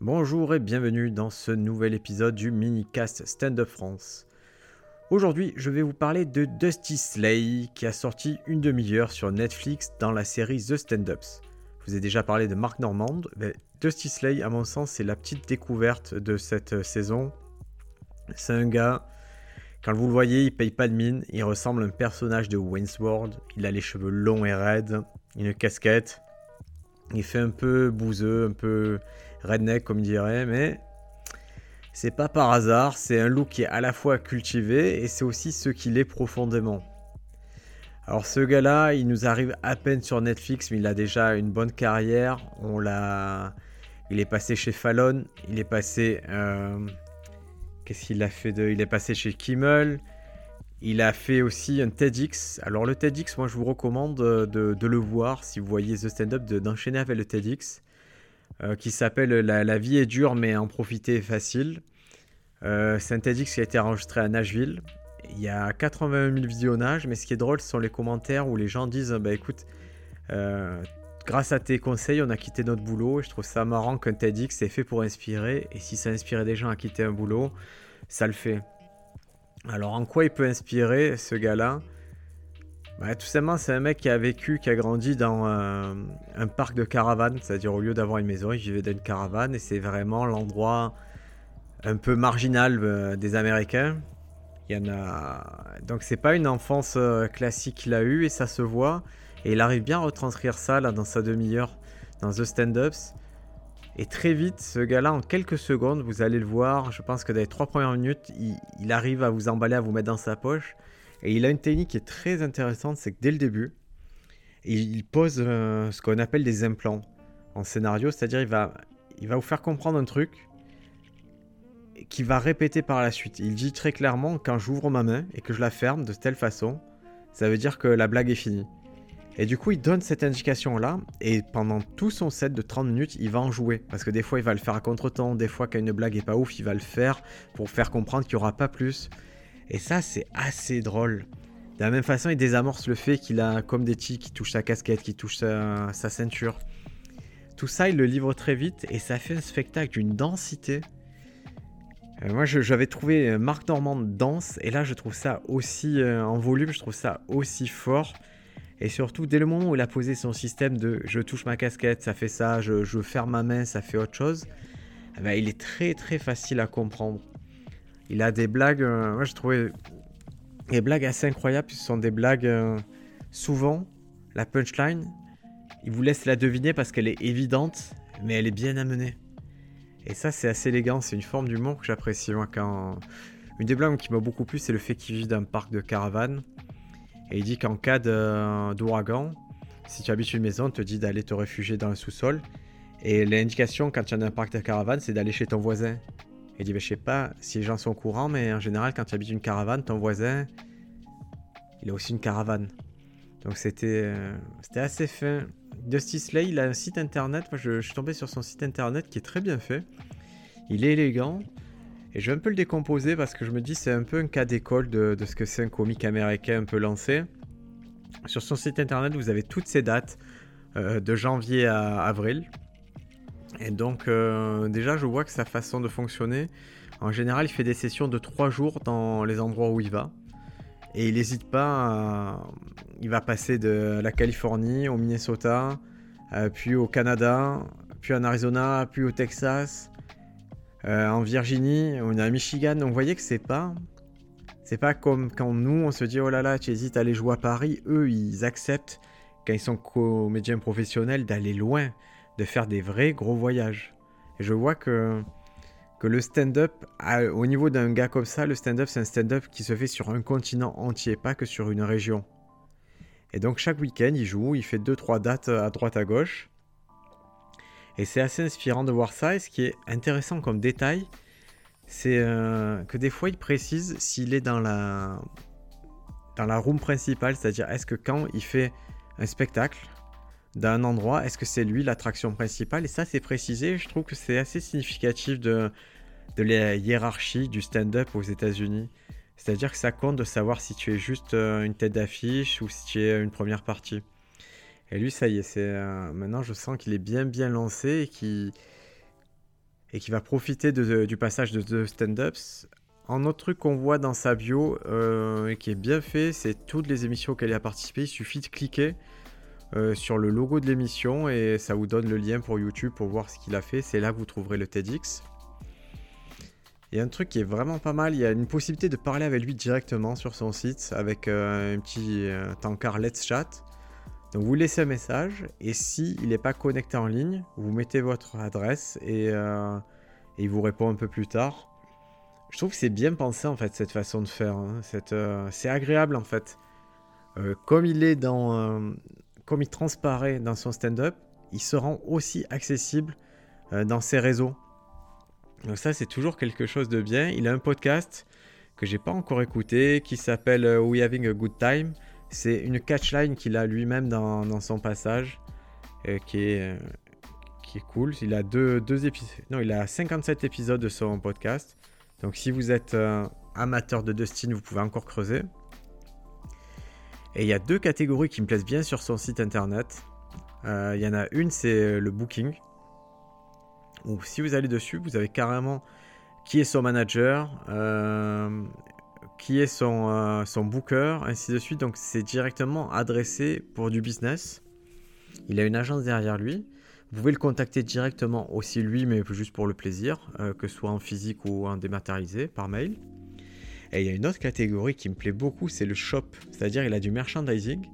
Bonjour et bienvenue dans ce nouvel épisode du mini-cast Stand Up France. Aujourd'hui, je vais vous parler de Dusty Slay qui a sorti une demi-heure sur Netflix dans la série The Stand-Ups. Je vous ai déjà parlé de Mark Normand. mais Dusty Slay, à mon sens, c'est la petite découverte de cette saison. C'est un gars, quand vous le voyez, il paye pas de mine. Il ressemble à un personnage de Wayne's World. Il a les cheveux longs et raides, une casquette. Il fait un peu bouseux, un peu redneck comme dirait, mais c'est pas par hasard, c'est un look qui est à la fois cultivé et c'est aussi ce qu'il est profondément. Alors ce gars-là, il nous arrive à peine sur Netflix, mais il a déjà une bonne carrière. On l'a, il est passé chez Fallon, il est passé, euh, qu'est-ce qu'il a fait de, il est passé chez Kimmel. Il a fait aussi un TEDx. Alors le TEDx, moi je vous recommande de, le voir si vous voyez The Stand Up, d'enchaîner avec le TEDx. Euh, qui s'appelle la, vie est dure mais en profiter est facile. Euh, c'est un TEDx qui a été enregistré à Nashville. Il y a 81 000 visionnages, mais ce qui est drôle, ce sont les commentaires où les gens disent Bah écoute, euh, grâce à tes conseils, on a quitté notre boulot. Je trouve ça marrant qu'un TEDx est fait pour inspirer. Et si ça inspirait des gens à quitter un boulot, ça le fait. Alors en quoi il peut inspirer ce gars-là? Bah, tout simplement, c'est un mec qui a vécu, qui a grandi dans un, parc de caravanes, c'est-à-dire au lieu d'avoir une maison, il vivait dans une caravane et c'est vraiment l'endroit un peu marginal euh, des Américains. Il y en a. Donc, c'est pas une enfance euh, classique qu'il a eue et ça se voit. Et il arrive bien à retranscrire ça là dans sa demi-heure, dans The Stand-Ups. Et très vite, ce gars-là, en quelques secondes, vous allez le voir. Je pense que dans les trois premières minutes, il arrive à vous emballer, à vous mettre dans sa poche. Et il a une technique qui est très intéressante, c'est que dès le début, il pose euh, ce qu'on appelle des implants en scénario, c'est-à-dire il va, il va vous faire comprendre un truc qui va répéter par la suite. Il dit très clairement quand j'ouvre ma main et que je la ferme de telle façon, ça veut dire que la blague est finie. Et du coup, il donne cette indication-là, et pendant tout son set de 30 minutes, il va en jouer. Parce que des fois, il va le faire à contre-temps, des fois, quand une blague est pas ouf, il va le faire pour faire comprendre qu'il n'y aura pas plus. Et ça, c'est assez drôle. De la même façon, il désamorce le fait qu'il a comme des tics qui touchent sa casquette, qui touchent sa, ceinture. Tout ça, il le livre très vite et ça fait un spectacle d'une densité. Euh, moi, j'avais trouvé euh, Marc Normand dense et là, je trouve ça aussi euh, en volume, je trouve ça aussi fort. Et surtout, dès le moment où il a posé son système de je touche ma casquette, ça fait ça, je, ferme ma main, ça fait autre chose, eh ben, il est très très facile à comprendre. Il a des blagues, euh, moi je trouvais des blagues assez incroyables. Ce sont des blagues, euh, souvent, la punchline, il vous laisse la deviner parce qu'elle est évidente, mais elle est bien amenée. Et ça, c'est assez élégant. C'est une forme d'humour que j'apprécie. Moi, quand... Une des blagues qui m'a beaucoup plu, c'est le fait qu'il vit dans un parc de caravane. Et il dit qu'en cas d'ouragan, si tu habites une maison, on te dit d'aller te réfugier dans le sous-sol. Et l'indication quand tu as un parc de caravane, c'est d'aller chez ton voisin. Il dit, bah, je sais pas si les gens sont au courant, mais en général, quand tu habites une caravane, ton voisin, il a aussi une caravane. Donc c'était euh, assez fin. Dusty Slay, il a un site internet. Moi, je, suis tombé sur son site internet qui est très bien fait. Il est élégant. Et je vais un peu le décomposer parce que je me dis c'est un peu un cas d'école de, ce que c'est un comique américain un peu lancé. Sur son site internet, vous avez toutes ces dates euh, de janvier à avril. Et donc, euh, déjà, je vois que sa façon de fonctionner, en général, il fait des sessions de 3 jours dans les endroits où il va. Et il n'hésite pas. Il va passer de la Californie au Minnesota, euh, puis au Canada, puis en Arizona, puis au Texas, euh, en Virginie, on est à Michigan. Donc, vous voyez que c'est pas. C'est pas comme quand nous, on se dit, oh là là, tu hésites à aller jouer à Paris. Eux, ils acceptent, quand ils sont comédiens professionnels, d'aller loin de faire des vrais gros voyages. Et je vois que, que le stand-up, au niveau d'un gars comme ça, le stand-up, c'est un stand-up qui se fait sur un continent entier, pas que sur une région. Et donc chaque week-end, il joue, il fait 2-3 dates à droite à gauche. Et c'est assez inspirant de voir ça. Et ce qui est intéressant comme détail, c'est euh, que des fois, il précise s'il est dans la, dans la room principale, c'est-à-dire est-ce que quand il fait un spectacle, d'un endroit, est-ce que c'est lui l'attraction principale? Et ça, c'est précisé. Je trouve que c'est assez significatif de, de la hiérarchie du stand-up aux États-Unis. C'est-à-dire que ça compte de savoir si tu es juste euh, une tête d'affiche ou si tu es une première partie. Et lui, ça y est, c'est euh, maintenant je sens qu'il est bien bien lancé et qu'il et qui va profiter du passage de The Stand-Ups. Un autre truc qu'on voit dans sa bio et qui est bien fait, c'est toutes les émissions auxquelles il a participé. Il suffit de cliquer sur le logo de l'émission et ça vous donne le lien pour YouTube pour voir ce qu'il a fait. C'est là que vous trouverez le TEDx. A un truc qui est vraiment pas mal, il y a une possibilité de parler avec lui directement sur son site avec euh, un petit euh, tankard Let's Chat. Donc vous laissez un message et il n'est pas connecté en ligne, vous mettez votre adresse euh, et, il vous répond un peu plus tard. Je trouve que c'est bien pensé en fait cette façon de faire. Hein. c'est agréable en fait. comme il est dans, comme il transparaît dans son stand-up, il se rend aussi accessible dans ses réseaux. Donc ça, c'est toujours quelque chose de bien. Il a un podcast que j'ai pas encore écouté qui s'appelle euh, We Having a Good Time. C'est une catchline qu'il a lui-même dans, son passage euh, qui, est, euh, qui est cool. Il a deux, deux épisodes. Non, il a 57 épisodes de son podcast. Donc si vous êtes amateur de Dustin, vous pouvez encore creuser. Et il y a deux catégories qui me plaisent bien sur son site internet. Il y en a une, c'est le booking ou si vous allez dessus, vous avez carrément qui est son manager, euh, qui est son, euh, son booker, ainsi de suite. Donc c'est directement adressé pour du business. Il a une agence derrière lui. Vous pouvez le contacter directement aussi lui, mais juste pour le plaisir, euh, que ce soit en physique ou en dématérialisé par mail. Et il y a une autre catégorie qui me plaît beaucoup, c'est le shop. C'est-à-dire il a du merchandising.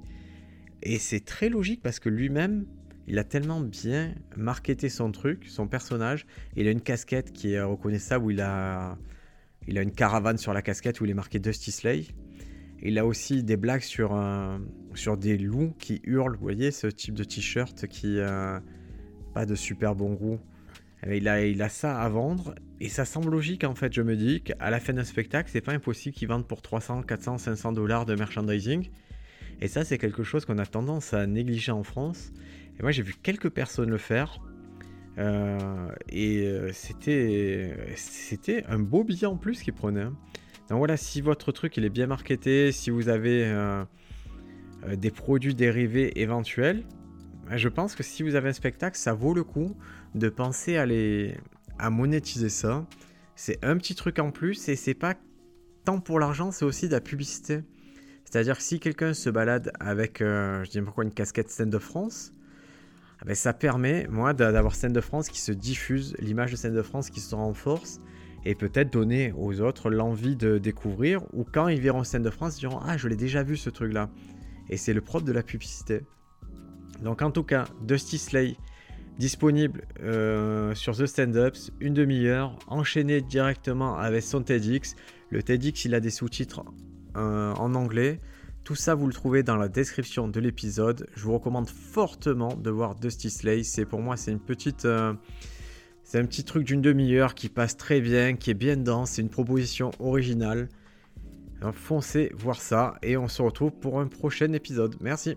Et c'est très logique parce que lui-même, il a tellement bien marketé son truc, son personnage. Il a une casquette qui est reconnaissable où il a, il a une caravane sur la casquette où il est marqué Dusty Slay. Il a aussi des blagues sur, sur des loups qui hurlent. Vous voyez ce type de t-shirt qui a pas de super bon goût. Eh il a, il a ça à vendre et ça semble logique en fait. Je me dis qu'à la fin d'un spectacle, c'est pas impossible qu'il vende pour 300, 400, 500 dollars de merchandising. Et ça, c'est quelque chose qu'on a tendance à négliger en France. Et moi, j'ai vu quelques personnes le faire. Euh, et euh, c'était, c'était un beau billet en plus qu'ils prenaient. Hein. Donc voilà, si votre truc il est bien marketé, si vous avez euh, des produits dérivés éventuels, je pense que si vous avez un spectacle, ça vaut le coup de penser à, les, à monétiser ça. C'est un petit truc en plus et c'est pas tant pour l'argent, c'est aussi de la publicité. C'est-à-dire que si quelqu'un se balade avec, je dis pourquoi, une casquette Stand de France, ah ben, ça permet, moi, d'avoir Scène de France qui se diffuse, l'image de Scène de France qui se renforce, et peut-être donner aux autres l'envie de découvrir, ou quand ils verront Scène de France, ils diront Ah, je l'ai déjà vu ce truc-là. Et c'est le propre de la publicité. Donc, en tout cas, Dusty Slay, disponible euh, sur The Stand-Ups, une demi-heure, enchaîné directement avec son TEDx. Le TEDx, il a des sous-titres euh, en anglais. Tout ça, vous le trouvez dans la description de l'épisode. Je vous recommande fortement de voir Dusty Slay. C'est pour moi, c'est une petite. Euh, c'est un petit truc d'une demi-heure qui passe très bien, qui est bien dense. C'est une proposition originale. foncez voir ça et on se retrouve pour un prochain épisode. Merci.